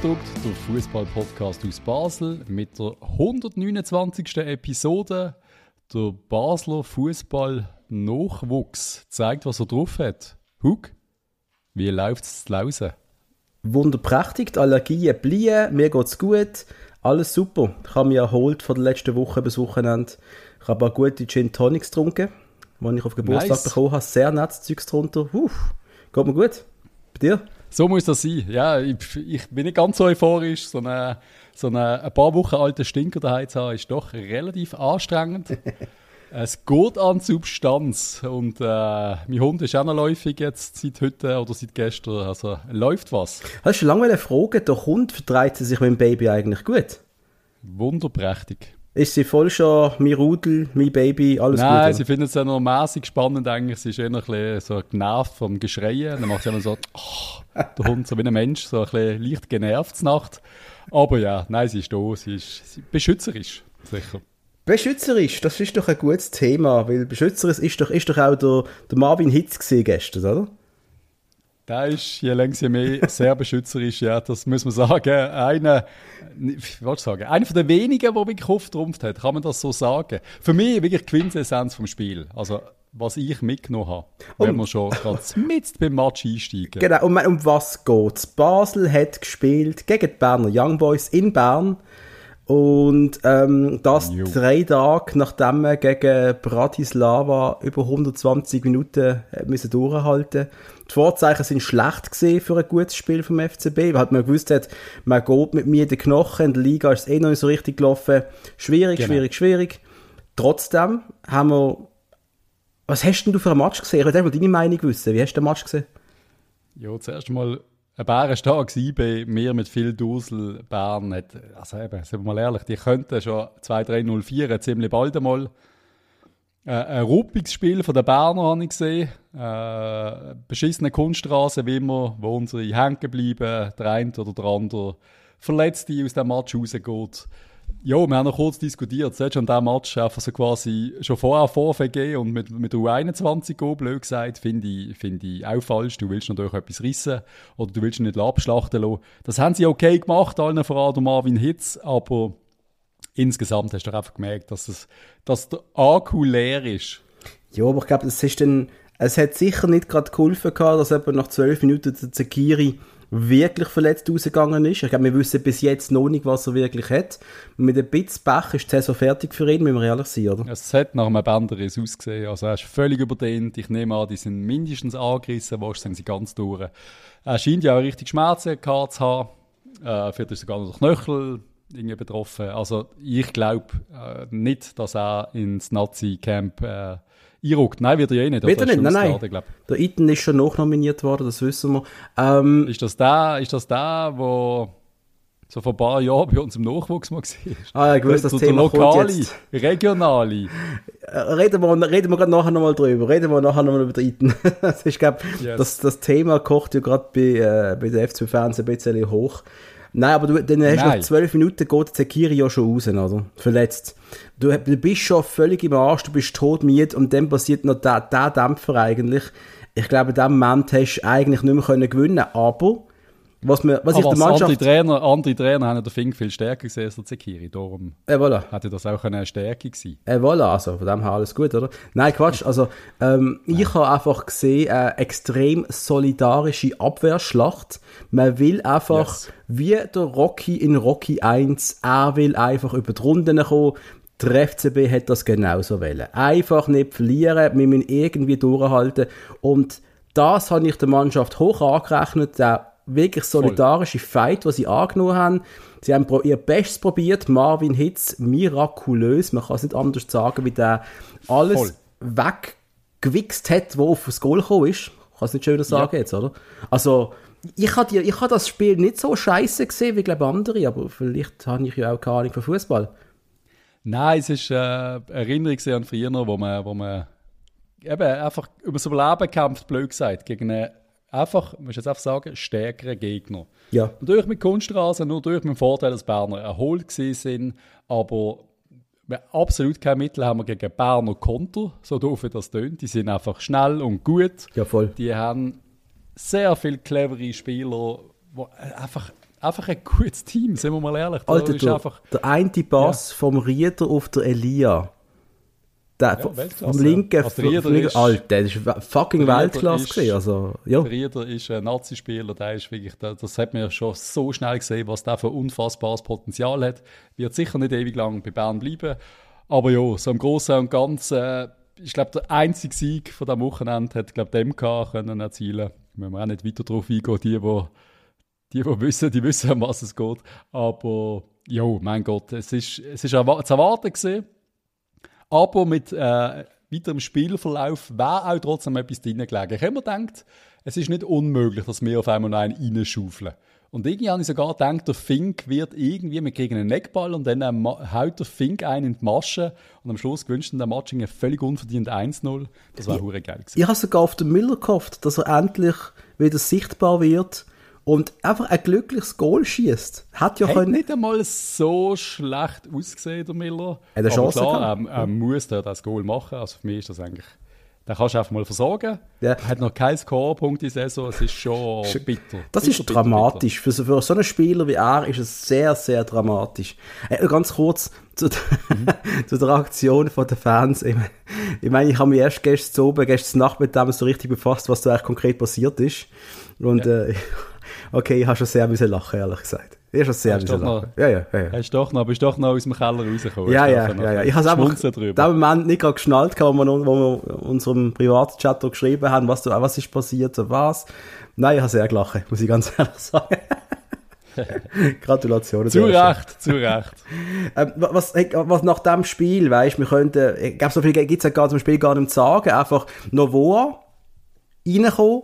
Reingedruckt, der Fußball-Podcast aus Basel mit der 129. Episode. Der Basler Fußball-Nachwuchs zeigt, was er drauf hat. Hug, wie läuft es zu Lausen? Wunderprächtig, die Allergien blieben, mir geht's gut, alles super. Ich habe mich erholt von der letzten Woche bis Wochenende. Ich habe auch gute Gin Tonics getrunken, die ich auf Geburtstag Nice. bekommen habe. Sehr nettes Zeugs drunter. Uff, geht mir gut. Bei dir? So muss das sein. Ja, ich, ich bin nicht ganz so euphorisch. So eine, so eine, ein paar Wochen alten Stinker daheim zu haben, ist doch relativ anstrengend. es geht an Substanz. Und äh, mein Hund ist auch noch läufig jetzt seit heute oder seit gestern. Also läuft was. Hast du schon lange fragen, der Hund vertreibt sich mit dem Baby eigentlich gut? Wunderprächtig. Ist sie voll schon mein Rudel, mein Baby, alles Nein, gut? sie findet es ja noch mäßig spannend eigentlich. Sie ist eher ein bisschen so genervt vom Geschreien. Dann macht sie immer so, oh, der Hund so wie ein Mensch, so ein bisschen leicht genervt Nacht. Aber ja, nein, sie ist da, sie ist sie beschützerisch, sicher. Beschützerisch, das ist doch ein gutes Thema, weil beschützerisch ist doch, ist doch auch der, der Marvin Hitz gesehen gestern, oder? Der ist je länger je mehr sehr beschützerisch, ja, das muss man sagen. Einer, ich wollte sagen, einer von den wenigen, der wirklich aufgetrumpft hat, kann man das so sagen. Für mich wirklich Quintessenz vom Spiel. Also, was ich mitgenommen habe, wenn wir schon gerade mit beim Match einsteigen. Genau, um, um was geht's? Basel hat gespielt gegen die Berner Young Boys in Bern. Und ähm, das Jo. drei Tage, nachdem wir gegen Bratislava über 120 Minuten äh, müssen durchhalten Die Vorzeichen sind schlecht gesehen für ein gutes Spiel vom FCB, weil halt man gewusst hat, man geht mit mir den Knochen, in der Liga ist es eh noch nicht so richtig gelaufen. Schwierig, Genau. schwierig, schwierig. Trotzdem haben wir... Was hast denn du für ein Match gesehen? Ich würde mal deine Meinung wissen. Wie hast du den Match gesehen? Ja, zuerst mal ein Bärenstark gewesen bei mir mit viel Dusel. Bern hat, also eben, sind wir mal ehrlich, die könnten schon 2-3-0-4 ziemlich bald einmal. Äh, ein ruppiges Spiel von den Berner habe ich gesehen. Äh, beschissene Kunststraße wie immer, wo unsere hängen bleiben, der eine oder der andere Verletzte aus dem Match rausgeht. Ja, wir haben noch kurz diskutiert. Selbst an diesem Match einfach so quasi schon vorher vorgegeben und mit, mit U21 go, blöd gesagt, finde ich, finde ich auch falsch. Du willst natürlich etwas rissen oder du willst ihn nicht abschlachten lassen. Das haben sie okay gemacht, allen voran der Marvin Hitz, aber insgesamt hast du einfach gemerkt, dass, es, dass der Akku leer ist. Ja, aber ich glaube, es ist dann, es hat sicher nicht gerade geholfen gehabt, dass etwa nach zwölf Minuten der Zekiri wirklich verletzt rausgegangen ist. Ich glaube, wir wissen bis jetzt noch nicht, was er wirklich hat. Mit ein bisschen Pech ist die Saison fertig für ihn, müssen wir ehrlich sein, oder? Es hat nach einem Bänderriss ausgesehen. Also er ist völlig überdehnt. Ich nehme an, die sind mindestens angerissen. Wahrscheinlich sind sie ganz durch. Er scheint ja auch richtig Schmerzen gehabt zu haben. Äh, vielleicht ist sogar noch der Knöchel irgendwie betroffen. Also ich glaube äh, nicht, dass er ins Nazi-Camp äh, einrückt. Nein, wird er ja eh nicht. Wird er nicht? Nein, nein. glaub. Der Iten ist schon nachnominiert worden, das wissen wir. Ähm, Ist das der, ist das der, wo so vor ein paar Jahren bei uns im Nachwuchs mal war? Ah, ja, ich wusste, das der, Thema lokale, jetzt. regionale. äh, reden wir, reden wir gerade nachher nochmal drüber. Reden wir nachher nochmal über den Iten. das ist, glaub, Yes. das, das Thema kocht ja gerade bei, äh, bei der FC Fernsehen ein bisschen hoch. Nein, aber du, dann hast du Nein. nach zwölf Minuten geht Zekiri ja schon raus, oder? Verletzt. Du, du bist schon völlig im Arsch, du bist todmüde und dann passiert noch der, der Dämpfer eigentlich. Ich glaube, in dem Moment hast du eigentlich nicht mehr können gewinnen aber was, mir, was ich Aber der andere Mannschaft... Trainer, andere Trainer haben ja den Fink viel stärker gesehen als der Zekiri. Darum Äh, voilà. hätte das auch eine Stärke gewesen. Äh, voilà, also von dem her alles gut, oder? Nein, Quatsch, also ähm, ich habe einfach gesehen, eine extrem solidarische Abwehrschlacht. Man will einfach, Yes. wie der Rocky in Rocky 1, er will einfach über die Runden kommen. Der FCB hat das genauso wollen. Einfach nicht verlieren, wir müssen irgendwie durchhalten. Und das habe ich der Mannschaft hoch angerechnet, der wirklich solidarische Fight, was sie angenommen haben. Sie haben ihr Bestes probiert. Marvin Hitz, mirakulös, man kann es nicht anders sagen, wie der alles Voll. weggewichst hat, wo auf das Goal gekommen ist. Ich kann es nicht schöner sagen jetzt, oder? Also, ich habe ich hab das Spiel nicht so scheiße gesehen wie glaube andere, aber vielleicht habe ich ja auch keine Ahnung von Fußball. Nein, es ist äh, eine Erinnerung an früher, wo man, wo man eben einfach über das Überleben kämpft, blöd gesagt, gegen einen einfach, muss ich jetzt einfach sagen, stärkeren Gegner. Ja. Natürlich mit Kunststraße, nur durch mit dem Vorteil, dass Berner erholt sind, aber wir absolut kein Mittel haben wir gegen Berner Konter, so doof wie das tönt. Die sind einfach schnell und gut. Ja, voll. Die haben sehr viele clevere Spieler, die einfach einfach ein gutes Team, sind wir mal ehrlich. Da Alter, der, einfach, der eine Pass vom Rieder auf der Elia. Der, Ja, vom- linken, Also vom linken ist- Alter, das fucking Weltklasse ist- gewesen, also, ja. Der Rieder ist ein Nazi-Spieler, der ist wirklich, der- das hat man ja schon so schnell gesehen, was der für unfassbares Potenzial hat. Wird sicher nicht ewig lang bei Bern bleiben. Aber ja, so im Großen und Ganzen, äh, ich glaube, der einzige Sieg von diesem Wochenende hat, glaube MK können erzielen. Müssen wir auch nicht weiter darauf eingehen, die, die, die, die wissen, die wissen, um was es geht. Aber, ja, mein Gott, es ist, es ist zu erwarten gewesen. Aber mit äh, weiterem Spielverlauf wäre auch trotzdem etwas drin gelegen. Ich habe mir gedacht, es ist nicht unmöglich, dass wir auf einmal noch einen reinschaufeln. Und irgendwie habe ich sogar gedacht, der Fink wird irgendwie, wir kriegen einen Neckball und dann äh, haut der Fink einen in die Masche und am Schluss gewünscht der Matching ein völlig unverdient 1-0. Das war hure geil gewesen. Ich habe sogar auf den Miller gehofft, dass er endlich wieder sichtbar wird und einfach ein glückliches Goal schießt. Hat ja Hat können. nicht einmal so schlecht ausgesehen, der Miller. Hat er Aber Chancen klar, er, er muss da das Goal machen. Also für mich ist das eigentlich, da kannst du einfach mal versorgen. Ja. Er hat noch keinen Scorepunkt in der Saison, es ist schon bitter. Das bitter, ist bitter, dramatisch. Für so, für so einen Spieler wie er ist es sehr, sehr dramatisch. Äh, ganz kurz zu, der- zu der Aktion von den Fans. Ich meine, ich, meine, ich habe mich erst gestern oben, gestern Nacht mit dem so richtig befasst, was da eigentlich konkret passiert ist. Und äh, okay, ich habe schon sehr müssen lachen, ehrlich gesagt. Ich habe schon sehr Hast müssen lachen. Ja, ja, ja. ja. Hast doch noch, bist doch noch aus dem Keller rausgekommen. Ja, ja, noch ja, ja. Ich habe es einfach in dem Moment nicht gerade geschnallt, wo wir, noch- wo wir unserem Privatchat geschrieben haben, was, was ist passiert und was. Nein, ich habe sehr gelacht, muss ich ganz ehrlich sagen. Gratulationen. Zu. Recht, zu Recht. Ähm, was, was nach dem Spiel, weißt wir könnten, ich glaube, so viel gibt es ja gar zum Spiel gar nicht zu sagen, einfach Novoa reinkommen.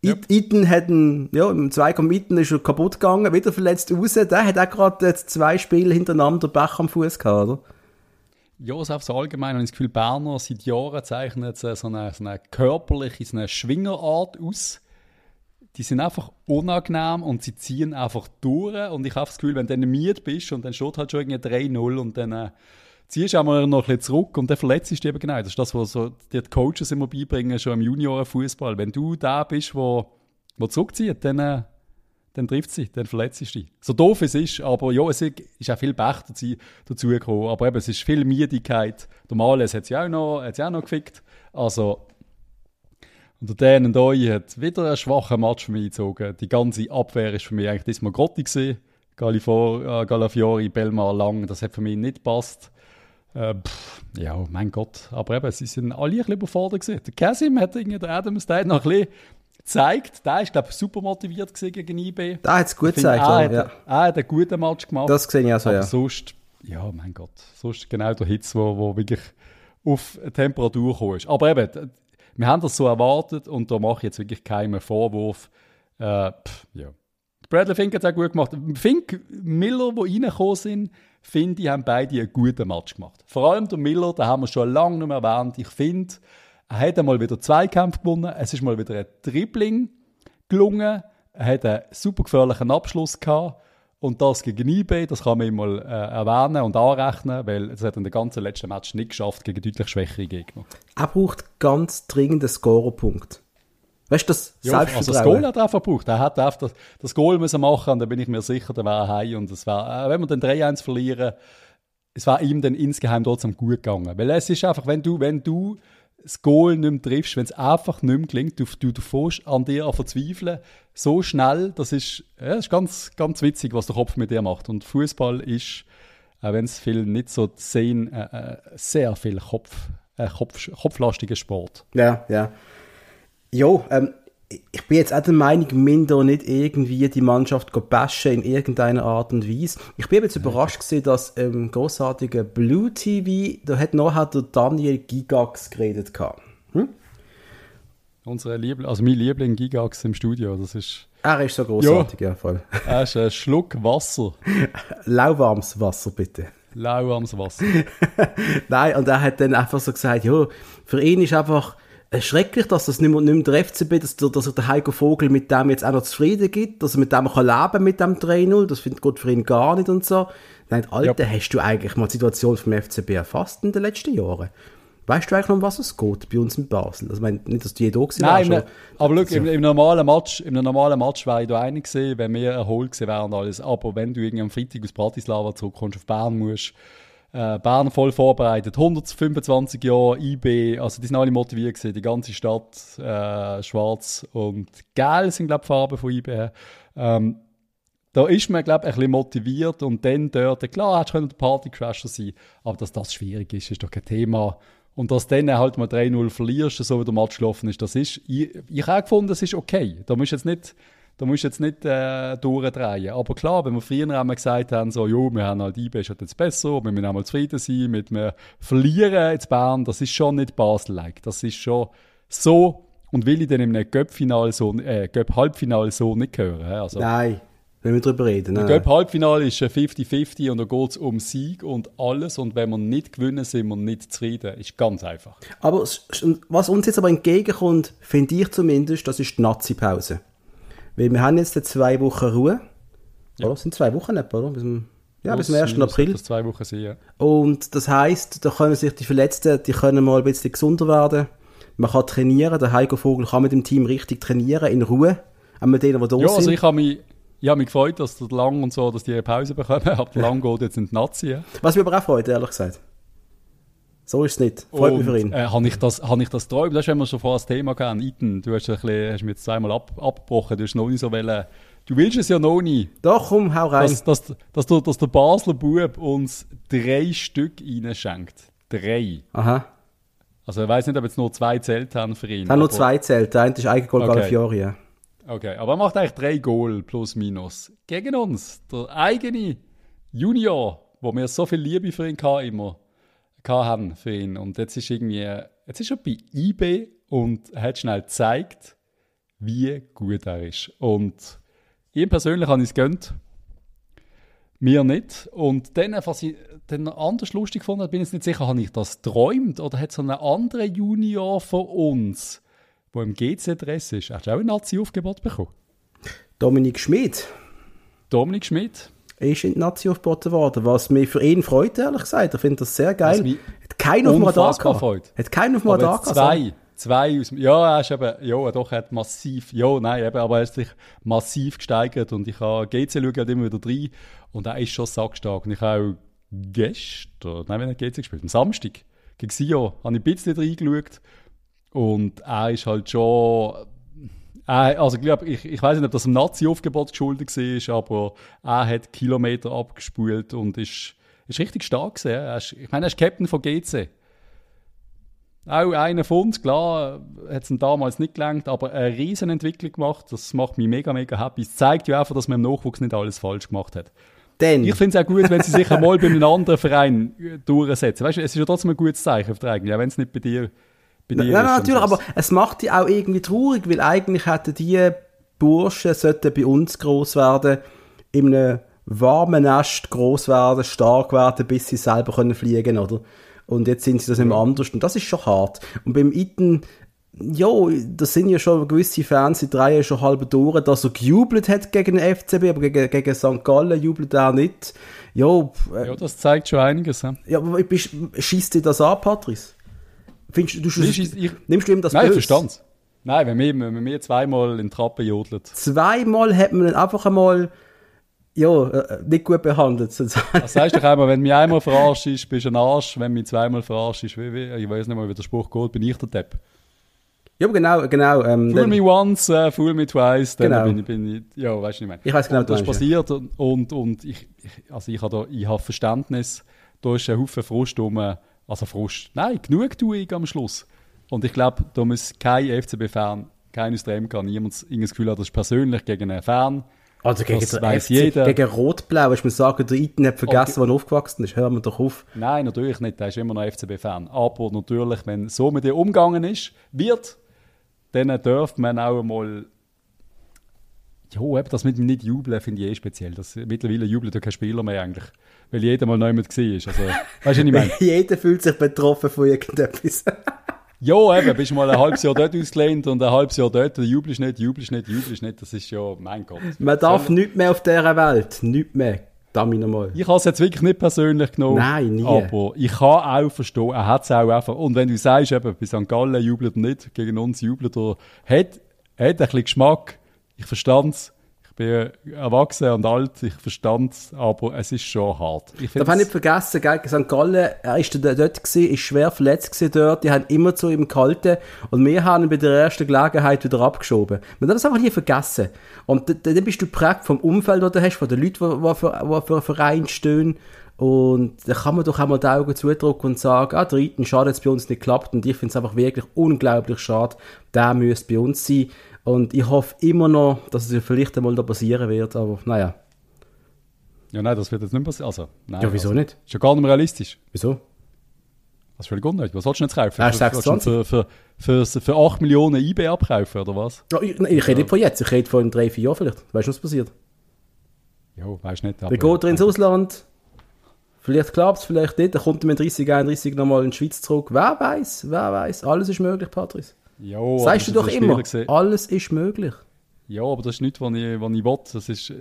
It- Iten hat einen, ja, im Zweikampf Iten ist er kaputt gegangen, wieder verletzt raus. Der hat auch gerade zwei Spiele hintereinander Bach am Fuß gehabt, oder? Ja, so aufs Allgemeine habe ich das Gefühl, Berner seit Jahren äh, so eine, so eine körperliche, so eine Schwingerart aus. Die sind einfach unangenehm und sie ziehen einfach durch. Und ich habe das Gefühl, wenn du dann miet bist und dann steht halt schon irgendwie 3-0 und dann äh, ziehst auch noch ein bisschen zurück und dann verletzt dich eben genau. Das ist das, was so die Coaches immer beibringen, schon im Juniorenfußball. Wenn du da bist, wo, wo zurückzieht, dann, äh, dann trifft sie, dann verletzt sie dich. So doof es ist, aber ja, es ist auch viel Pech dazu, dazu gekommen. Aber eben, es ist viel Müdigkeit. Der Males hat sie auch noch, hat sie auch noch gefickt. Also, und der Dan Doi hat wieder einen schwachen Match für mich gezogen. Die ganze Abwehr ist für mich eigentlich diesmal grottig gewesen. Galifor, äh, Belmar, Lang, das hat für mich nicht gepasst. Äh, pff, ja, mein Gott. Aber eben, sie sind alle ein bisschen überfordert gewesen. Der Casim hat irgendwie, der Adams, der hat noch ein bisschen gezeigt. Der ist, glaube ich, super motiviert gegen IB. Da hat es gut gezeigt, hat, ja. er hat einen guten Match gemacht. Das sehe ich auch so, ja. sonst, ja, mein Gott, sonst genau der Hitz, wo, wo wirklich auf Temperatur gekommen ist. Aber eben, wir haben das so erwartet und da mache ich jetzt wirklich keinen Vorwurf. Äh, pff, ja. Bradley Fink hat es auch gut gemacht. Fink, Miller, die reingekommen sind, finde ich, haben beide einen guten Match gemacht. Vor allem der Miller, den haben wir schon lange nicht mehr erwähnt. Ich finde, er hat einmal wieder Zweikampf gewonnen. Es ist mal wieder ein Dribbling gelungen. Er hat einen super gefährlichen Abschluss gehabt. Und das gegen IB, das kann man ihm äh, erwähnen und anrechnen, weil es hat in den ganzen letzten Match nicht geschafft gegen deutlich schwächere Gegner. Er braucht ganz dringend einen Scorerpunkt. Weißt du, das Ja, also das Selbstvertrauen. Goal hat er einfach gebraucht. Er hat einfach das, das Goal müssen machen und da bin ich mir sicher, der wäre heim und es war, äh, wenn wir dann 3-1 verlieren, es war ihm dann insgeheim trotzdem gut gegangen. Weil es ist einfach, wenn du, wenn du das Goal nicht mehr triffst, wenn es einfach nicht mehr gelingt, du, du, du fährst an dir an verzweifeln, so schnell, das ist, ja, das ist ganz, ganz witzig, was der Kopf mit dir macht. Und Fußball ist, auch wenn es viele nicht so sehen, äh, äh, sehr viel Kopf, äh, Kopf, kopflastiger Sport. Ja, ja. Jo, ähm, ich bin jetzt auch der Meinung, minder nicht irgendwie die Mannschaft bashen in irgendeiner Art und Weise. Ich bin jetzt überrascht gewesen, dass im großartigen Blue TV, da hat nachher der Daniel Gigax geredet gehabt. Unsere Liebling, also mein Liebling Gigax im Studio, das ist, Er ist so großartig, ja. voll. er ist ein Schluck Wasser, Lauwarmes Wasser, bitte. lauwarmes Wasser. Nein, und er hat dann einfach so gesagt, ja, für ihn ist einfach schrecklich, dass das nicht mehr, nicht mehr der FCB, dass, dass er der Heiko Vogel mit dem jetzt auch noch zufrieden gibt, dass er mit dem kann leben mit dem 3-0, das findet Gott für ihn gar nicht und so. Nein, Alter, hast du eigentlich mal die Situation vom FCB erfasst in den letzten Jahren? Weißt du eigentlich noch, um was es geht bei uns in Basel? Also, ich meine, nicht, dass du je da gewesen Nein, wärst, aber schau, im, im, normalen Match, im normalen Match wäre ich da einig gewesen, wenn wir erholt gewesen wären und alles. Aber wenn du irgendwie am Freitag aus Bratislava zurückkommst, auf Bern musst, äh, Bern voll vorbereitet, 125 Jahre IB, also die sind alle motiviert gewesen, die ganze Stadt, äh, schwarz und gelb sind, glaube ich, Farben von IB. Ähm, da ist man, glaube ich, ein bisschen motiviert und dann dort, klar, hättest du der Partycrasher sein aber dass das schwierig ist, ist doch kein Thema. Und dass dann halt mal 3-0 verlierst, so wie der Match gelaufen ist, das ist, ich, ich habe gefunden, das ist okay. Da musst du jetzt nicht, da musst jetzt nicht äh, durchdrehen. Aber klar, wenn wir früher einmal gesagt haben, so, jo, wir haben halt IB ist halt jetzt besser, wir müssen einmal zufrieden sein mit wir verlieren jetzt Bern, das ist schon nicht Basel-like. Das ist schon so, und will ich dann in einem Göpp-Final so, äh, Göpp-Halbfinale so nicht hören. Also, Nein, wenn wir darüber reden. Der Göpp-Halbfinale ist 50-50 und da geht es um Sieg und alles. Und wenn wir nicht gewinnen, sind wir nicht zufrieden. Ist ganz einfach. Aber was uns jetzt aber entgegenkommt, finde ich zumindest, das ist die Nazi-Pause. Weil wir haben jetzt zwei Wochen Ruhe. Ja. Oder? Das sind zwei Wochen etwa, oder? Bis zum, ja, bis zum 1. April. Das zwei Wochen sein, ja. Und das heisst, da können sich die Verletzten, die können mal ein bisschen gesunder werden. Man kann trainieren. Der Heiko Vogel kann mit dem Team richtig trainieren, in Ruhe. Auch mit denen, die da ja, sind. Also ich habe mich ich habe mich gefreut, dass der Lang und so, dass die eine Pause bekommen. Aber Lang geht jetzt in die Nazi. Ja. Was mich aber auch freut, ehrlich gesagt. So ist es nicht. Freut und, mich für ihn. Äh, habe ich das, habe ich das träumt? Das wenn wir schon vorher das Thema gehabt Iten, du hast, ein bisschen, hast mich jetzt zweimal ab, abgebrochen. Du hast noch nicht so wollen, Du willst es ja noch nie. Doch, komm, hau rein. Dass, dass, dass, dass, dass der Basler Bub uns drei Stück reinschenkt. Drei. Aha. Also ich weiß nicht, ob jetzt nur zwei zählt haben für ihn. Er hat nur zwei zählt. Der eine ist Eigengoal okay. Galafiori, ja. Okay, aber er macht eigentlich drei Goal plus minus. Gegen uns. Der eigene Junior, wo wir so viel Liebe für ihn hatten, immer haben für ihn. Und jetzt ist irgendwie, jetzt ist er bei eBay und hat schnell gezeigt, wie gut er ist. Und ihm persönlich habe ich es gönnt. Mir nicht. Und dann, was ich dann anders lustig fand, bin ich nicht sicher, habe ich das träumt oder hat so ein anderer Junior von uns der im GC-Dress ist. Hast du auch ein Nazi-Aufgebot bekommen? Dominik Schmidt. Dominik Schmidt? Ist in die Nazi aufgeboten worden, was mich für ihn freut, ehrlich gesagt. Ich finde das sehr geil. Hat keiner auf dem Radar gehabt. Hat keiner auf dem Radar gehabt. Zwei. Zwei aus, ja, er ist eben, ja, doch, er hat massiv, ja, nein, eben, aber er hat sich massiv gesteigert und ich habe GC schauen halt immer wieder rein und er ist schon sackstark und ich habe auch gestern, nein, wenn er GC gespielt, am Samstag, gegen Sio, habe ich ein bisschen reingeschaut und er ist halt schon. Er, also, glaub, ich, ich weiß nicht, ob das im Nazi-Aufgebot geschuldet war, aber er hat Kilometer abgespult und ist, ist richtig stark gewesen. Er ist, ich meine, er ist Captain von GC. Auch einer von uns, klar, hat es damals nicht gelangt, aber eine riesen Entwicklung gemacht. Das macht mich mega, mega happy. Es zeigt ja einfach, dass man im Nachwuchs nicht alles falsch gemacht hat. Denn. Ich finde es auch gut, wenn sie sich einmal bei einem anderen Verein durchsetzen. Weißt du, es ist ja trotzdem ein gutes Zeichen auf der eigenen, auch wenn es nicht bei dir Nein, nein, natürlich, aber es macht die auch irgendwie traurig, weil eigentlich hätten die Burschen sollten bei uns groß werden, in einem warmen Nest groß werden, stark werden, bis sie selber können fliegen, oder? Und jetzt sind sie das nicht mehr anders und das ist schon hart. Und beim Iten, ja, da sind ja schon gewisse Fans in drei schon halb durch, dass er gejubelt hat gegen den FCB, aber gegen, gegen St. Gallen jubelt er nicht. Ja, äh, ja, das zeigt schon einiges. Ja, ja aber schießt dir das an, Patrice? Findest du, du ich, ich, nimmst du ihm das Nein, böse? ich verstand's. Nein, wenn wir, wenn wir zweimal in die Trappe jodelt. Zweimal hat man ihn einfach einmal ja, äh, nicht gut behandelt. Sozusagen. Das heißt doch einmal, wenn mich einmal verarscht ist, bist du ein Arsch. Wenn mich zweimal verarscht ist, wie, wie, ich weiß nicht mal, wie der Spruch geht, bin ich der Depp. Ja, genau, genau. Ähm, fool me once, uh, fool me twice, dann genau. bin, ich, bin ich, ja, weißt du nicht mehr. Ich weiß genau, und das ist passiert und, und, und ich, ich, also ich habe da, ich habe Verständnis, da ist ein Haufen Frust rum, also Frust. Nein, Genugtuung am Schluss. Und ich glaube, da muss kein FCB-Fan, kein aus der MK, niemand das Gefühl haben, das ist persönlich gegen einen Fan. Also gegen, das der FC, jeder. gegen Rot-Blau, ich muss sagen, der Iten hat vergessen, wann er aufgewachsen ist. Hören wir doch auf. Nein, natürlich nicht. Der ist immer noch FCB-Fan. Aber natürlich, wenn so mit dir umgegangen ist, wird, dann dürfte man auch einmal ja, eben das mit dem nicht jubeln finde ich eh speziell. Das, mittlerweile jubelt ja kein Spieler mehr eigentlich. Weil jeder mal neu mit war. Also, weißt du, was ich meine? jeder fühlt sich betroffen von irgendetwas. ja, eben, bist mal ein halbes Jahr dort ausgelehnt und ein halbes Jahr dort, jubelst nicht, jubelst nicht, jubelst nicht. Das ist ja, mein Gott. Man darf Soll... nichts mehr auf dieser Welt. Nichts mehr. Ich habe es jetzt wirklich nicht persönlich genommen. Nein, nie. Aber ich kann auch verstehen, er hat es auch einfach. Und wenn du sagst, eben, bei St. Gallen jubelt er nicht, gegen uns jubelt er, hat, hat ein bisschen Geschmack. Ich verstand es. Ich bin erwachsen und alt, ich verstand es, aber es ist schon hart. Ich Darf ich nicht vergessen, gell, St. Gallen, er ist da dort gewesen, ist schwer verletzt gewesen dort, die haben immer zu ihm gehalten und wir haben ihn bei der ersten Gelegenheit wieder abgeschoben. Man darf das einfach nie vergessen. Und dann bist du geprägt vom Umfeld, das du hast, von den Leuten, die, für, die für einen Verein stehen. Und da kann man doch auch mal die Augen zudrücken und sagen, ah, der Iten, schade, dass es bei uns nicht klappt. Und ich finde es einfach wirklich unglaublich schade. Der müsste bei uns sein. Und ich hoffe immer noch, dass es vielleicht einmal da passieren wird. Aber naja. Ja, nein, das wird jetzt nicht passieren. Also, nein, Ja, wieso also, nicht? Ist ja gar nicht mehr realistisch. Wieso? Das ist völlig unnötig. Was sollst du jetzt kaufen? Du 26. Für, für, für, für, für 8 Millionen IB abkaufen, oder was? Ja, ich, nein, ich rede nicht von jetzt, ich rede von drei, vier Jahren vielleicht. Weißt du, was passiert? Ja, weiß nicht. Dann geht er ins Ausland. Vielleicht klappt es, vielleicht nicht. Dann kommt er mit 30, 31 nochmal in die Schweiz zurück. Wer weiß, wer weiß. Alles ist möglich, Patrice. Ja, Sagst du doch immer, alles ist möglich. Ja, aber das ist nicht, was ich, was ich will. Das ist,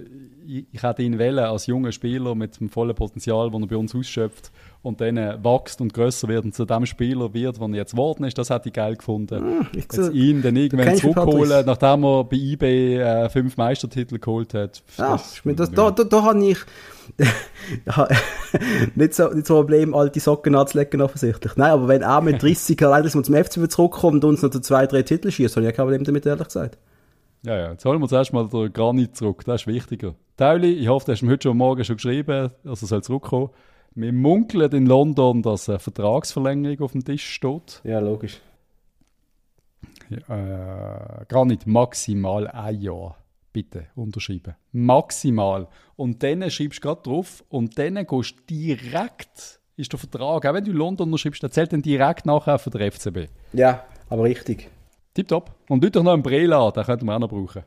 ich, ich hätte ihn wählen als junger Spieler mit dem vollen Potenzial, das er bei uns ausschöpft und dann äh, wächst und grösser wird und zu dem Spieler wird, der er jetzt geworden ist. Das hätte ich geil gefunden. ich jetzt ihn dann irgendwann zurückholen, nachdem er bei eBay äh, fünf Meistertitel geholt hat. Ja, Das- ich meine, das, da, da, da habe ich nicht, so, nicht so ein Problem, alte Socken anzulegen, offensichtlich. Nein, aber wenn er mit 30 allein dass man zum FCB zurückkommt und uns noch zu zwei, drei Titel schießt, habe ich ja kein Problem damit, ehrlich gesagt. Ja, ja, jetzt holen wir zuerst mal den Granit zurück, das ist wichtiger. Tauli, ich hoffe, du hast ihm heute schon Morgen schon geschrieben, dass er soll zurückkommen Wir munkeln in London, dass eine Vertragsverlängerung auf dem Tisch steht. Ja, logisch. Äh, Granit, maximal ein Jahr. Bitte unterschreiben. Maximal. Und dann schreibst du gerade drauf und dann gehst du direkt, ist der Vertrag, auch wenn du in London unterschreibst, der zählt dann direkt nachher für den FCB. Ja, aber richtig. Tipptopp. Und du doch noch einen Brela, den könnten wir auch noch brauchen.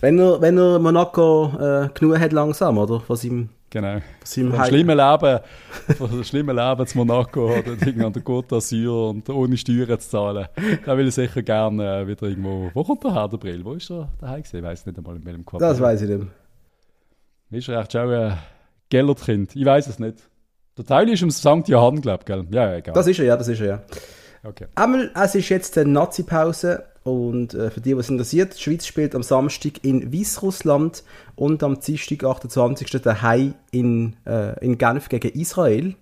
Wenn er, wenn er Monaco äh, genug hat langsam, oder? Von seinem, Genau. von seinem Vom schlimmen Leben, von dem schlimmen Leben zu Monaco oder irgendwie an der Côte d'Azur und ohne Steuern zu zahlen. Da will ich sicher gerne äh, wieder irgendwo. Wo kommt der her, der Brill? Wo ist er daheim gewesen? Ich weiß nicht einmal in welchem Quartier. Das weiß ich nicht. Ist er echt schon ein Gellertkind? Ich weiß es nicht. Der Teil ist im St. Johann, glaube ich, gell? Ja, ja, egal. Das ist er, ja, das ist er, ja. okay. Einmal, es ist jetzt eine Nazi-Pause und äh, für die, was interessiert, die Schweiz spielt am Samstag in Weißrussland und am Dienstag, 28. daheim in, äh, in Genf gegen Israel.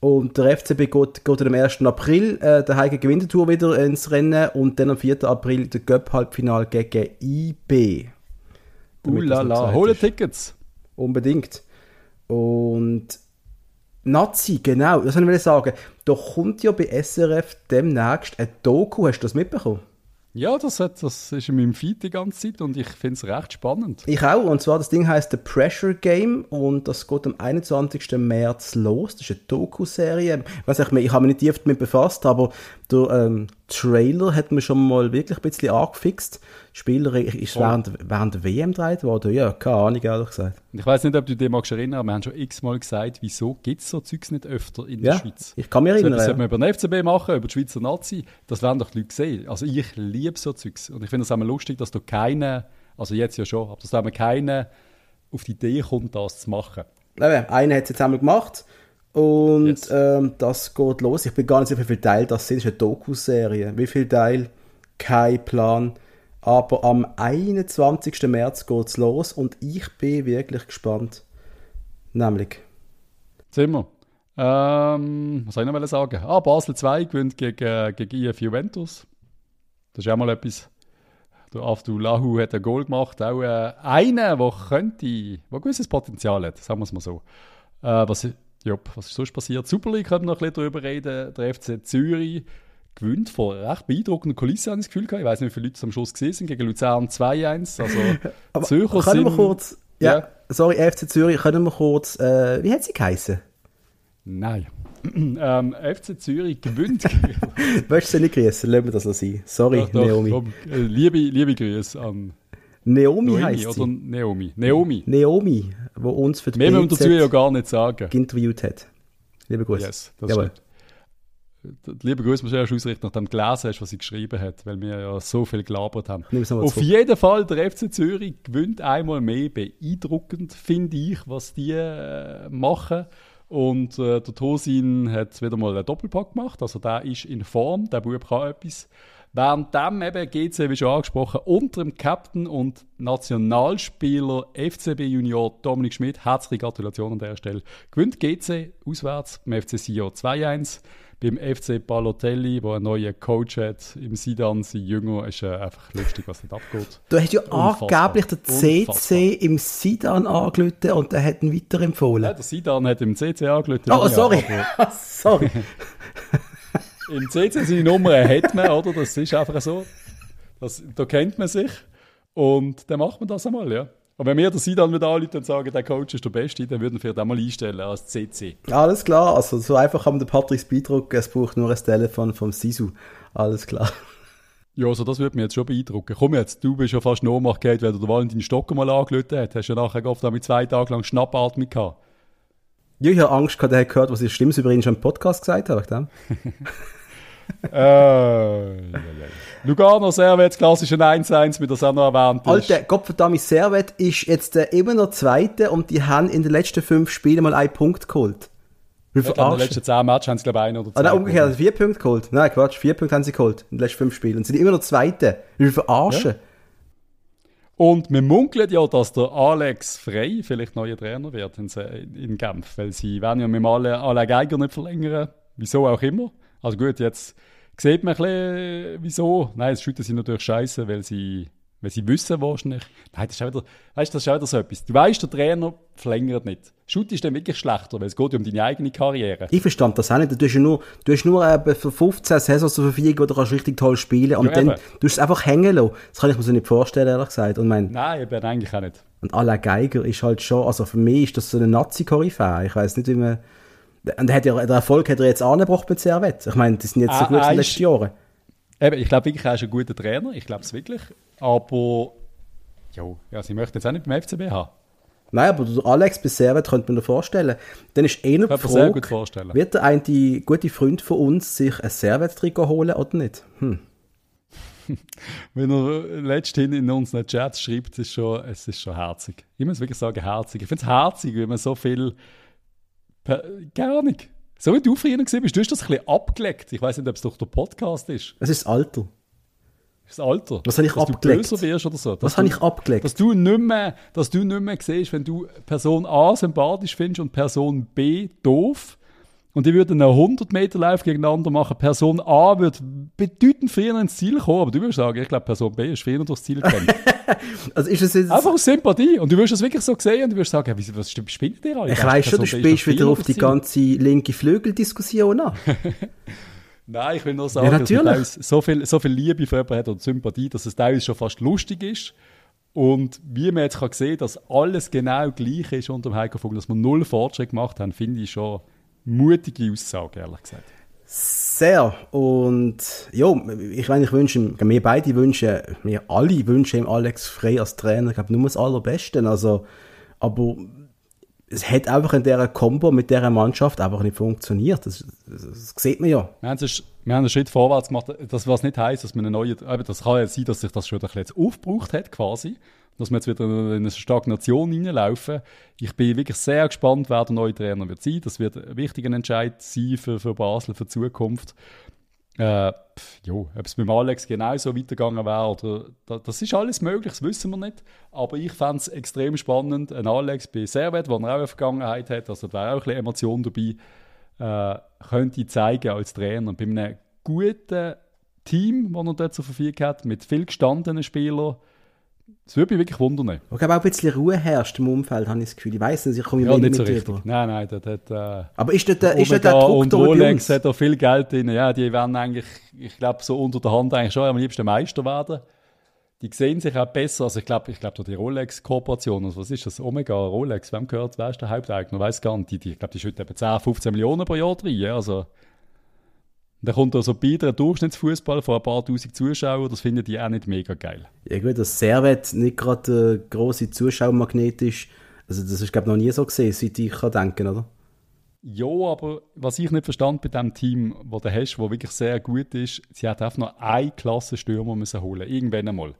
Und der FCB geht, geht am 1. April äh, daheim gegen Winterthur wieder ins Rennen und dann am 4. April der Göpp-Halbfinal gegen IB. Ulala, hole. Tickets. Unbedingt. Und Nazi, genau, das wollte ich sagen. Da kommt ja bei SRF demnächst ein Doku, hast du das mitbekommen? Ja, das, hat, das ist in meinem Feed die ganze Zeit und ich finde es recht spannend. Ich auch, und zwar das Ding heißt The Pressure Game und das geht am 21. März los. Das ist eine Doku-Serie. Ich ich habe mich nicht tief damit befasst, aber der ähm, Trailer hat mir schon mal wirklich ein bisschen angefixt. Spieler ist Oh. während, während der WM gedreht worden. Ja, keine Ahnung, ehrlich gesagt. Ich weiß nicht, ob du dich magst erinnern, aber wir haben schon x-mal gesagt, wieso gibt es so Zeugs nicht öfter in der Ja, Schweiz? ich kann mich So erinnern. etwas ja. sollte man über den FCB machen, über die Schweizer Nazi. Das werden doch die Leute sehen. Also ich liebe so Zeugs. Und ich finde es auch mal lustig, dass da keiner, also jetzt ja schon, aber dass da eben keiner auf die Idee kommt, das zu machen. Einer hat es jetzt einmal gemacht und Yes. ähm, das geht los. Ich bin gar nicht sicher, wie viele Teile das sind. Das ist eine Doku-Serie. Wie viele Teile? Kein Plan. Aber am 21. März geht es los und ich bin wirklich gespannt. Nämlich. Wir. Ähm, was soll ich noch sagen? Ah, Basel 2 gewinnt gegen, gegen IF Juventus. Das ist auch mal etwas. Der Avdulahu hat ein Goal gemacht. Auch äh, einer, der könnte, der gewisses Potenzial hat, sagen wir es mal so. Äh, was, ja, was ist sonst passiert? Super League können wir noch ein bisschen darüber reden. Der FC Zürich gewinnt vor recht beeindruckenden Kulissen, habe ich das Gefühl gehabt. Ich weiß nicht, wie viele Leute am Schluss gesehen sind. Gegen Luzern 2-1. Also, Aber Zürcher können wir sind- kurz. Ja, Ja. sorry, FC Zürich, können wir kurz. Äh, wie hat sie geheißen? Nein. ähm, FC Zürich gewinnt Willst du nicht grüßen? Lassen wir das noch sein. Sorry, Doch, doch, Naomi. komm. Äh, liebe, liebe Grüße an Naomi heißt oder sie. Naomi. Naomi. Naomi, wo uns für die Mehr wir dazu BZ ja gar nicht sagen. interviewt hat. Liebe Grüße. Yes, das Jawohl. stimmt. lieber Grüße muss ich ausrichten, nachdem du gelesen hast, was sie geschrieben hat, weil wir ja so viel gelabert haben. Auf zurück. jeden Fall, der FC Zürich gewinnt einmal mehr beeindruckend, finde ich, was die äh, machen. Und äh, der Tosin hat wieder mal einen Doppelpack gemacht, also der ist in Form, der Bub kann etwas. Währenddem eben GC, wie schon angesprochen, unter dem Captain und Nationalspieler FCB Junior Dominik Schmidt, herzliche Gratulation an der Stelle, gewinnt GC auswärts beim FC Sion 2-1. Beim FC Balotelli, der einen neuen Coach hat, im Sidan, sein Jünger, ist äh, einfach lustig, was nicht abgeht. Du hast ja Unfassbar. angeblich den CC Unfassbar. im Sidan angelötet und der hat ihn weiterempfohlen. Ja, der Sidan hat im CC angelötet. oh, sorry. sorry. Im CC seine Nummer hat man, oder? Das ist einfach so. Das, da kennt man sich. Und dann macht man das einmal, ja. Und wenn wir den Sidan wieder anrufen und sagen, der Coach ist der Beste, dann würden wir vielleicht einmal einstellen als CC. Alles klar, also so einfach haben der Patrick beeindrucken, es braucht nur ein Telefon vom Sisu. Alles klar. Ja, also das würde mich jetzt schon beeindrucken. Komm jetzt, du bist ja fast noch Ohnmacht gehabt, weil du den Valentin Stocker mal angelötet hat. Hast ja nachher oft mit zwei Tagen lang Schnappatmung gehabt. Ja, ich habe Angst gehabt, er hat gehört, was ich Schlimmes über ihn schon im Podcast gesagt habe. äh, ja, ja. Lugano Servet, klassische 1-1, wie das auch noch erwähnt ist. Alter, Gottverdammt, Servet ist jetzt äh, immer noch Zweiter und die haben in den letzten fünf Spielen mal einen Punkt geholt. Wie Ich glaube, in den letzten 10 Matches haben sie, glaube ich, ein oder zwei. Ah, nein, umgekehrt, also vier Punkte geholt. Nein, Quatsch, vier Punkte haben sie geholt in den letzten fünf Spielen und sind immer noch Zweite. Wie verarschen? Und wir munkeln ja, dass der Alex Frey vielleicht neuer Trainer wird in, in Genf, weil sie werden ja mit dem Ale, Ale Geiger nicht verlängern, wieso auch immer. Also gut, jetzt sieht man ein bisschen, wieso. Nein, es schütten sie natürlich scheiße, weil sie, weil sie wissen wahrscheinlich. Nein, das ist auch wieder, weißt, das ist auch wieder so etwas. Du weißt, der Trainer verlängert nicht. Schut ist dann wirklich schlechter, weil es geht um deine eigene Karriere. Ich verstand das auch nicht. Du hast ja nur, du hast nur äh, für 15 Saisons zur Verfügung, wo du kannst richtig toll spielen und Ja, dann eben. du es einfach hängen lassen. Das kann ich mir so nicht vorstellen, ehrlich gesagt. Und, mein, Nein, eben eigentlich auch nicht. und Alain Geiger ist halt schon, also für mich ist das so eine Nazi-Koryphäe. Ich weiß nicht, wie man... Und der, hat ja, der Erfolg hat er jetzt angebracht mit Servet. Ich meine, die sind jetzt so gut in den letzten Jahren. Eben, ich glaube wirklich, er ist ein guter Trainer. Ich glaube es wirklich. Aber, jo, ja, sie möchten jetzt auch nicht beim FCB haben. Nein, aber Alex bei Servet könnte man sich vorstellen. Dann ist eh noch die Frage, vorstellen. wird der eine gute Freund von uns sich ein Servet-Trikot holen oder nicht? Hm. Wenn er letzthin in unseren Chats schreibt, ist schon, es ist schon herzig. Ich muss wirklich sagen, herzig. Ich finde es herzig, wenn man so viel. Gar nicht. So wie du früher gewesen bist, du hast das ein bisschen abgelegt. Ich weiß nicht, ob es durch den Podcast ist. Es ist das Alter. Das Alter. Was habe ich dass abgelegt? du wirst oder so. Was habe ich abgelegt? Dass du nicht mehr, dass du nicht mehr siehst, wenn du Person A sympathisch findest und Person B doof. Und die würden einen 100 Meter Lauf gegeneinander machen. Person A wird bedeutend früher ins Ziel kommen. Aber du würdest sagen, ich glaube, Person B ist früher durchs Ziel gekommen. Also ist es jetzt... Einfach aus Sympathie. Und du wirst das wirklich so sehen und du wirst sagen, was spinnt ihr alle? ich weiss schon, du spielst wieder auf die ganze linke Flügeldiskussion an. Nein, ich will nur sagen, Ja, dass teilweise so viel, so viel Liebe für jemanden hat und Sympathie, dass es teilweise schon fast lustig ist. Und wie man jetzt kann sehen, dass alles genau gleich ist unter dem Heiko Vogel, dass wir null Fortschritt gemacht haben, finde ich schon mutige Aussage, ehrlich gesagt. Sehr. Und ja, ich meine, ich wünsche ihm, wir beide wünschen, wir alle wünschen ihm Alex Frey als Trainer, ich glaube, nur das Allerbesten. Also, aber es hat einfach in dieser Kombo mit dieser Mannschaft einfach nicht funktioniert. Das, das, das sieht man ja. Wir haben, es- wir haben einen Schritt vorwärts gemacht, das was nicht heisst, dass wir eine neue, eben, das kann ja sein, dass sich das schon ein bisschen jetzt aufgebraucht hat, quasi. Dass wir jetzt wieder in eine Stagnation reinlaufen. Ich bin wirklich sehr gespannt, wer der neue Trainer wird sein. Das wird ein wichtiger Entscheid sein für, für Basel, für die Zukunft. Äh, jo, ob es mit Alex genauso weitergegangen wäre, oder, da, das ist alles möglich, das wissen wir nicht. Aber ich fände es extrem spannend, ein Alex bei Servet, der auch eine Vergangenheit hat, also da wäre auch ein bisschen Emotion dabei, äh, könnte zeigen als Trainer bei einem guten Team, das er dort zur Verfügung hat, mit viel gestandenen Spielern. Das würde mich wirklich wundern. Ich glaube auch ein bisschen Ruhe herrscht im Umfeld, habe ich das Gefühl. Ich weiß nicht, ich komme Ja, nicht so mit richtig. drüber. Nein, nein, das hat... Äh, Aber ist dort, der- ist dort Omega der Druck und Rolex hat da viel Geld drin. Ja, die werden eigentlich, ich glaube, so unter der Hand eigentlich schon am liebsten Meister werden. Die sehen sich auch besser. Also ich glaube, ich glaube, die Rolex-Kooperation, also was ist das? Omega, Rolex, wem gehört, wer ist der Haupteigner? Weiß gar nicht. Die, die, ich glaube, die schütten etwa 10, 15 Millionen pro Jahr rein. ja, Also, und dann kommt da so bei ein Durchschnittsfußball von ein paar tausend Zuschauern. Das finden die auch nicht mega geil. Ja gut, dass Servet nicht gerade der grosse Zuschauermagnet ist, also das ist glaube ich noch nie so gesehen, seit ich kann denken, oder? Ja, aber was ich nicht verstand bei dem Team, wo du hast, wo wirklich sehr gut ist, sie hat einfach noch eine Klasse Stürmer müssen holen, irgendwann einmal.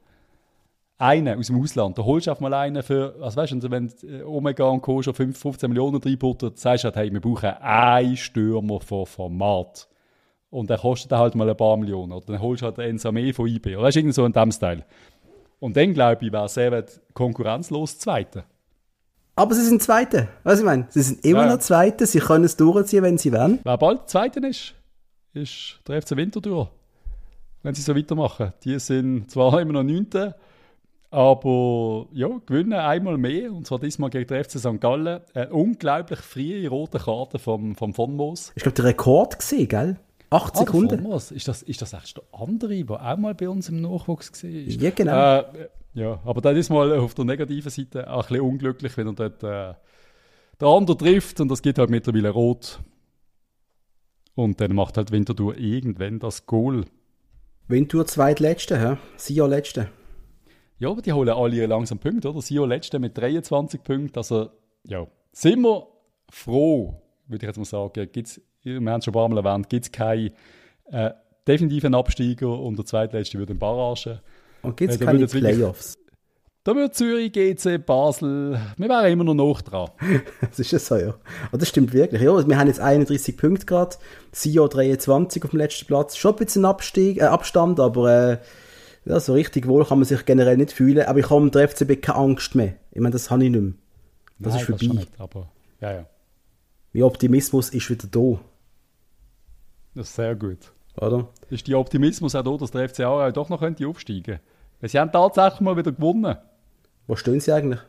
Einen aus dem Ausland. Da holst du einfach mal einen für, also weißt du, wenn äh, Omega und Co. schon 5, 15 Millionen reinbuttert, sagst du halt, hey, wir brauchen einen Stürmer von Format. Und der kostet dann halt mal ein paar Millionen. Oder dann holst du halt einen Samé von IB. Oder weißt du, irgendwie so in dem Style. Und dann, glaube ich, wäre sehr konkurrenzlos Zweite. Aber sie sind Zweite. Was ich meine, sie sind immer ja. noch Zweite. Sie können es durchziehen, wenn sie wollen. Wer bald Zweite ist, ist der FC Winterthur. Wenn sie so weitermachen. Die sind zwar immer noch Neunte, aber ja, gewinnen einmal mehr, und zwar diesmal gegen den FC St. Gallen. Eine unglaublich frühe rote Karte vom, vom Von Moos. Ich glaube, der Rekord gesehen, gell? Acht ah, Sekunden. Von Ist das, ist das echt der andere, der auch mal bei uns im Nachwuchs war? Ja, genau. Äh, ja, aber das ist mal auf der negativen Seite auch ein bisschen unglücklich, wenn er dort äh, der andere trifft und das geht halt mittlerweile rot. Und dann macht halt Winterthur irgendwann das Goal. Winterthur zweitletzte? Sion letzte. Ja, aber die holen alle ihre langsam Punkte, oder? Sion letzte mit 23 Punkten. Also, ja, sind wir froh, würde ich jetzt mal sagen. Gibt's, wir haben es schon ein paar Mal erwähnt, gibt es keinen äh, definitiven Absteiger und der zweitletzte würde in Barrage. Und gibt es äh, keine Playoffs? Da wird Zürich, GC, Basel, wir wären immer noch noch dran. das ist ja so, ja. Und das stimmt wirklich. Ja, wir haben jetzt 31 Punkte gerade, Sio 23 auf dem letzten Platz. Schon ein bisschen Abstieg, äh, Abstand, aber äh, ja, so richtig wohl kann man sich generell nicht fühlen. Aber ich habe um den FCB keine Angst mehr. Ich meine, das habe ich nicht mehr. Das Nein, ist vorbei. Das nicht, aber ja, ja. Mein Optimismus ist wieder da. Das ist sehr gut. Oder? Ist die Optimismus auch da, dass der FC auch doch noch könnte aufsteigen könnte? Sie haben tatsächlich mal wieder gewonnen. Wo stehen sie eigentlich?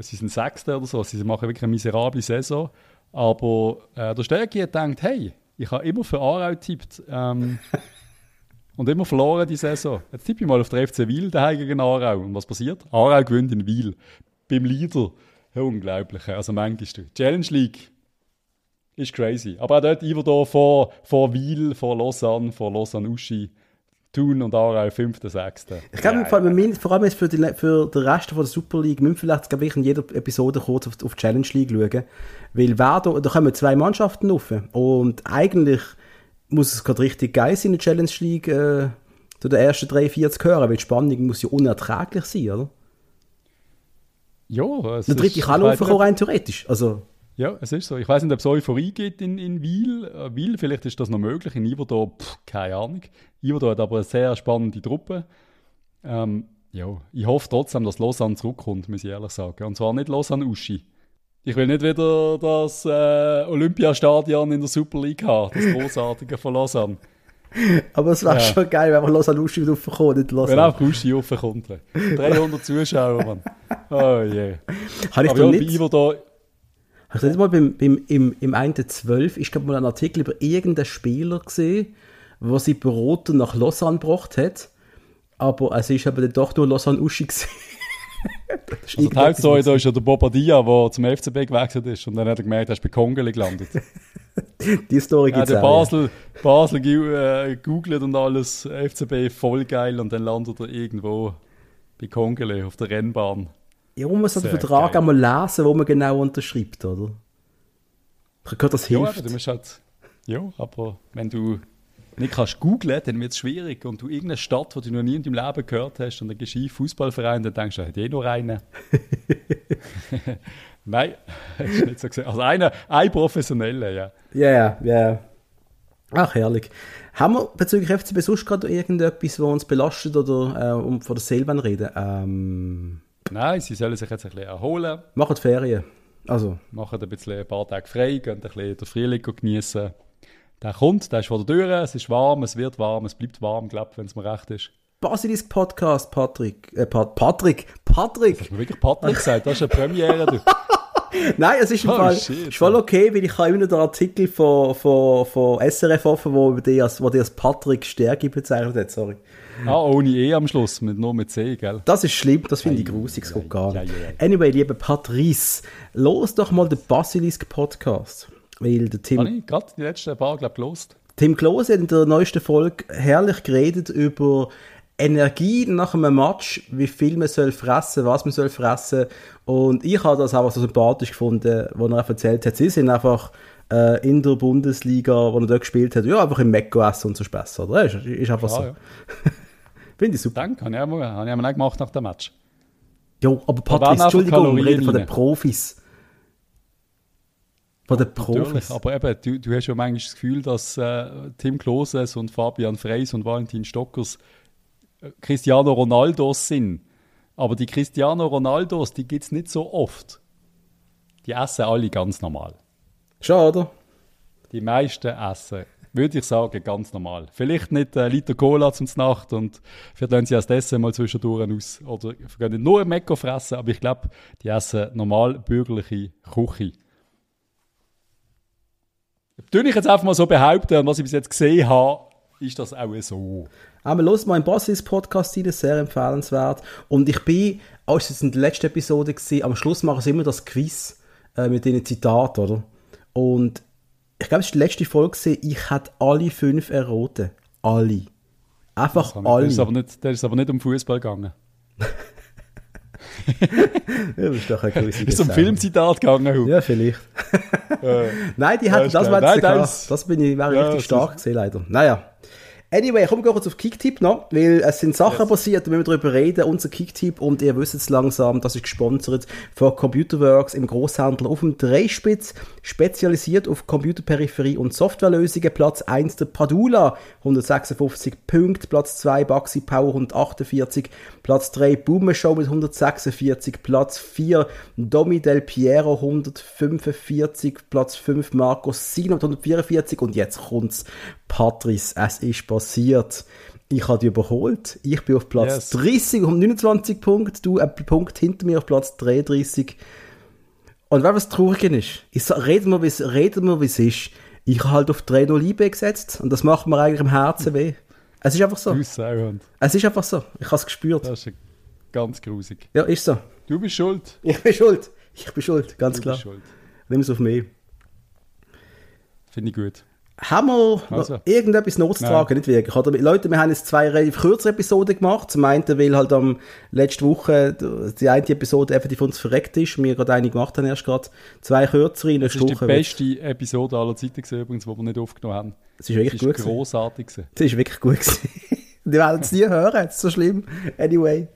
Sie sind Sechster oder so. Sie machen wirklich eine miserable Saison. Aber äh, der Stärke hat gedacht, hey, ich habe immer für Aarau getippt ähm, und immer verloren die Saison. Jetzt tippe ich mal auf der FC Wiel daheim gegen Aarau. Und was passiert? Aarau gewinnt in Wiel. Beim Leader. Ja, unglaublich. Also manchmal. Challenge League ist crazy. Aber auch dort Ivo vor, vor Wiel, vor Lausanne, vor Lausanne-Uschi. Thun und Aarau 5., 6. Ich glaube, ja, vor, allem, vor allem für, die, für den Rest von der Super League müssen vielleicht glaube ich, in jeder Episode kurz auf, auf Challenge League schauen. Weil wer da, da kommen zwei Mannschaften rauf. Und eigentlich muss es gerade richtig geil sein, in der Challenge League äh, zu den ersten drei, vier zu hören, weil die Spannung muss ja unerträglich sein, oder? Ja, es Der dritte kann laufen, rein theoretisch. Also, ja, es ist so. Ich weiß nicht, ob es Euphorie gibt in, in Wiel. Äh, Wiel, vielleicht ist das noch möglich. In Iverdor, keine Ahnung. Iverdor hat aber eine sehr spannende Truppe. Ähm, ja, ich hoffe trotzdem, dass Lausanne zurückkommt, muss ich ehrlich sagen. Und zwar nicht Lausanne-Uschi. Ich will nicht wieder das äh, Olympiastadion in der Super League haben, das großartige von Lausanne. Aber es wäre ja. schon geil, wenn man Lausanne Uschi wieder raufkommt, nicht Lausanne. Wenn auch Uschi raufkommt. 300 Zuschauer, Mann. Oh je. Yeah. Habe ich Aber ja, nicht... Bei du nicht mal beim, beim, im, im 1.12. ich glaube mal einen Artikel über irgendeinen Spieler gesehen, wo sie Berater nach Lausanne gebracht hat. Aber es ist dann doch nur Lausanne Uschi gesehen. also die Hauptstory da ist ja der Bobadilla, der zum FCB gewechselt ist und dann hat er gemerkt, er ist bei Kongele gelandet. die Story gibt es ja, Basel, Basel äh, googelt und alles, FCB voll geil und dann landet er irgendwo bei Kongele auf der Rennbahn. Ja, man muss den Vertrag geil. einmal lesen, wo man genau unterschreibt, oder? Ich habe das hilft. Ja, du musst halt, ja, aber wenn du nicht kannst googlen, dann wird es schwierig. Und du irgendeine Stadt, die du noch nie in deinem Leben gehört hast, und dann gehst du Fußballverein, dann denkst du, hat eh noch einen. Nein, hast du nicht so gesehen. Also einer, ein professioneller, ja. Ja, yeah, ja. Yeah. Ach, herrlich. Haben wir bezüglich FCB sonst gerade irgendetwas, was uns belastet oder äh, um von der Selben reden? Ähm Nein, sie sollen sich jetzt ein bisschen erholen. Machen Ferien. Also. Machen ein, bisschen, ein paar Tage frei, gehen ein bisschen den Frühling genießen. Der kommt, der ist vor der Tür, es ist warm, es wird warm, es bleibt warm, glaube wenn es mir recht ist. Basilisk Podcast, Patrick. Äh, Pat Patrick. Patrick. Hast du wirklich Patrick gesagt, das ist eine Premiere. Du. Nein, es ist im oh, Fall shit, voll okay, weil ich habe immer noch den Artikel von, von, von SRF offen, wo die als, wo die als Patrick Stärke bezeichnet hat, sorry. Ah, ohne E am Schluss, mit, nur mit C, gell? Das ist schlimm, das finde ich grusig, das geht gar nicht. Anyway, lieber Patrice, los doch mal den Basilisk Podcast. Weil der Tim... Habe ich gerade die letzten paar, glaube ich, gelost. Tim Klose hat in der neuesten Folge herrlich geredet über Energie nach einem Match, wie viel man soll fressen, was man soll fressen. Und ich habe das einfach so sympathisch gefunden, wo er erzählt hat, sie sind einfach äh, in der Bundesliga, wo er dort gespielt hat, ja, einfach im Mekko essen und so Späße, oder? Ist, ist einfach ja, so. Ja. Finde ich super. Danke, habe ich, auch, habe ich auch gemacht nach dem Match. Ja, aber Patrick, Entschuldigung, wir reden von den Profis. Von den Profis. Natürlich, aber eben, du, du hast ja manchmal das Gefühl, dass äh, Tim Kloses und Fabian Freys und Valentin Stockers Cristiano Ronaldos sind. Aber die Cristiano Ronaldos, die gibt es nicht so oft. Die essen alle ganz normal. Schon, oder? Die meisten essen, würde ich sagen, ganz normal. Vielleicht nicht ein Liter Cola zum Nacht und vielleicht lassen sie erst Essen mal zwischendurch aus. Oder nicht nur ein Mekko fressen, aber ich glaube, die essen normal bürgerliche Küche. Tue ich jetzt einfach mal so behaupten, was ich bis jetzt gesehen habe, ist das auch so. Aber los mal im Bossis Podcast rein, sehr empfehlenswert. Und ich bin, auch oh, es in der letzten Episode gesehen, am Schluss machen sie immer das Quiz äh, mit den Zitaten, oder? Und ich glaube, es war die letzte Folge, ich hatte alle fünf erraten. Alle. Einfach alle. Der ist aber nicht, der ist aber nicht um Fußball gegangen. das ist doch ein grusiger Ist um Filmzitat gegangen? Ja, vielleicht. Äh, Nein, die hatten das, das, das, das bin ich, wäre ja, richtig stark gesehen, leider. Naja. Anyway, kommen wir kurz auf Kicktip noch, weil es sind Sachen yes. passiert, wenn wir darüber reden, unser Kicktip und ihr wisst es langsam, das ist gesponsert von Computerworks im Großhandel auf dem Dreispitz, spezialisiert auf Computerperipherie und Softwarelösungen. Platz 1 der Padula, 156 Punkte, Platz 2 Baxi Power 148, Platz 3 Boomer Show mit 146, Platz 4 Domi Del Piero 145, Platz 5 Marco Sino mit 144 und jetzt kommt's. Patrice, es ist passiert. Ich habe dich überholt. Ich bin auf Platz yes. 30 um 29 Punkte, du ein Punkt hinter mir auf Platz 33. Und was traurig ist, ich sag, reden wir, wie es ist. Ich habe halt auf 3-0 IB gesetzt und das macht mir eigentlich im Herzen weh. Es ist einfach so. Es ist einfach so. Ich habe es gespürt. Das ist ganz grusig. Ja, ist so. Du bist schuld. Ich bin schuld. Ich bin schuld, ganz du klar. Nimm es auf mich. Finde ich gut. Haben wir also. irgendetwas notzutragen? Nicht wirklich. Oder, Leute, wir haben jetzt zwei relativ kürzere Episoden gemacht. Zum einen, weil halt am letzte Woche die eine Episode effektiv für uns verreckt ist. Wir gerade eine gemacht haben, erst gerade zwei kürzere Das ist die beste Episode aller Zeiten gewesen, übrigens, die wir nicht aufgenommen haben. Das ist wirklich das ist gut großartig gewesen. Das ist wirklich gut gewesen. die werden es nie hören, das ist so schlimm. Anyway.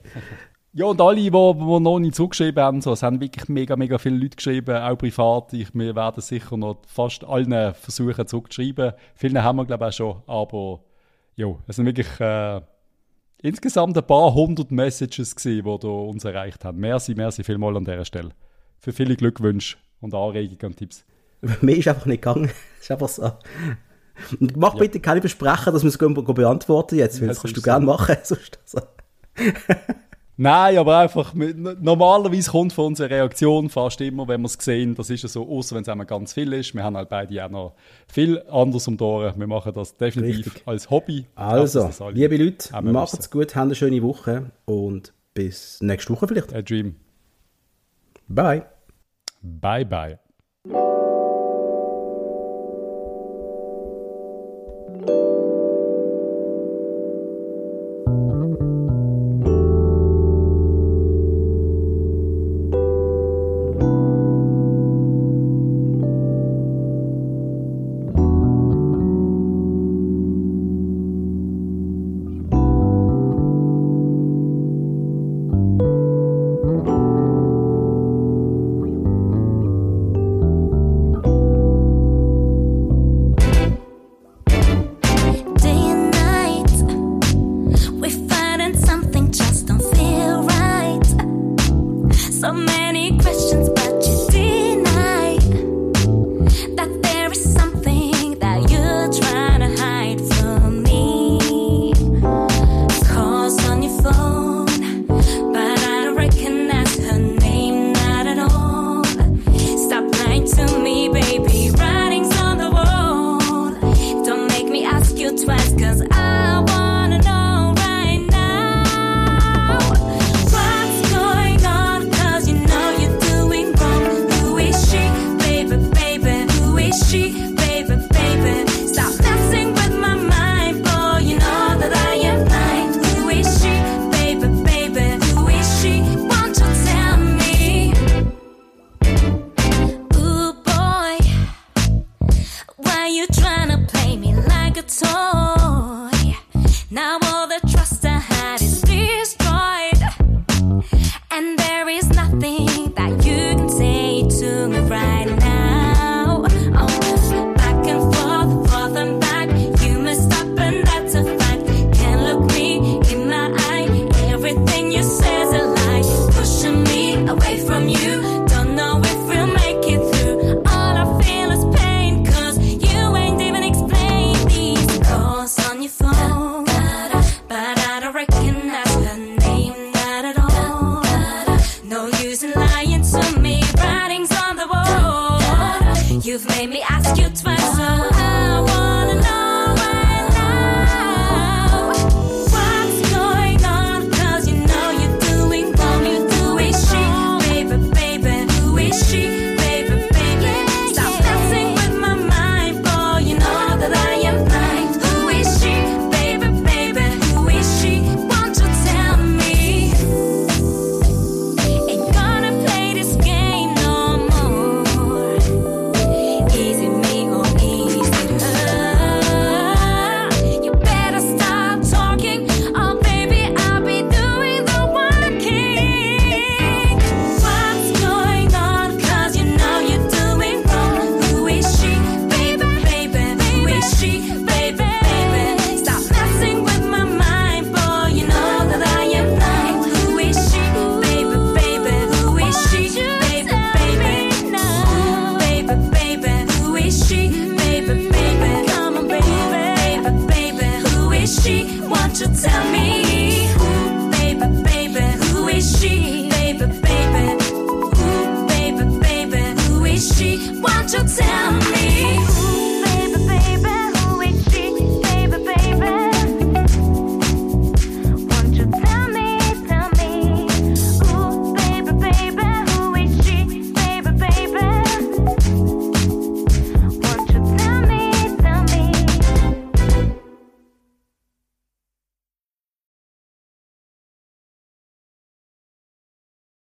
Ja, und alle, die, die noch nicht zugeschrieben haben, so, es haben wirklich mega, mega viele Leute geschrieben, auch privat. Ich, wir werden sicher noch fast allen versuchen zurückzuschreiben. Vielen haben wir, glaube ich, auch schon. Aber ja, es sind wirklich äh, insgesamt ein paar hundert Messages gewesen, die uns erreicht haben. Merci, merci vielmal an dieser Stelle. Für viele Glückwünsche und Anregungen und Tipps. Mir ist einfach nicht gegangen. ist einfach so. Und mach ja. bitte keine Versprechen, dass wir es beantworten jetzt, weil das kannst du so. gerne machen. Sonst so. Nein, aber einfach, normalerweise kommt von unserer Reaktion fast immer, wenn wir es sehen, das ist ja so, außer wenn es einmal ganz viel ist. Wir haben halt beide auch noch viel anderes um die Ohren. Wir machen das definitiv Richtig. als Hobby. Also, liebe Leute, macht's gut, habt eine schöne Woche und bis nächste Woche vielleicht. A dream. Bye. Bye, bye.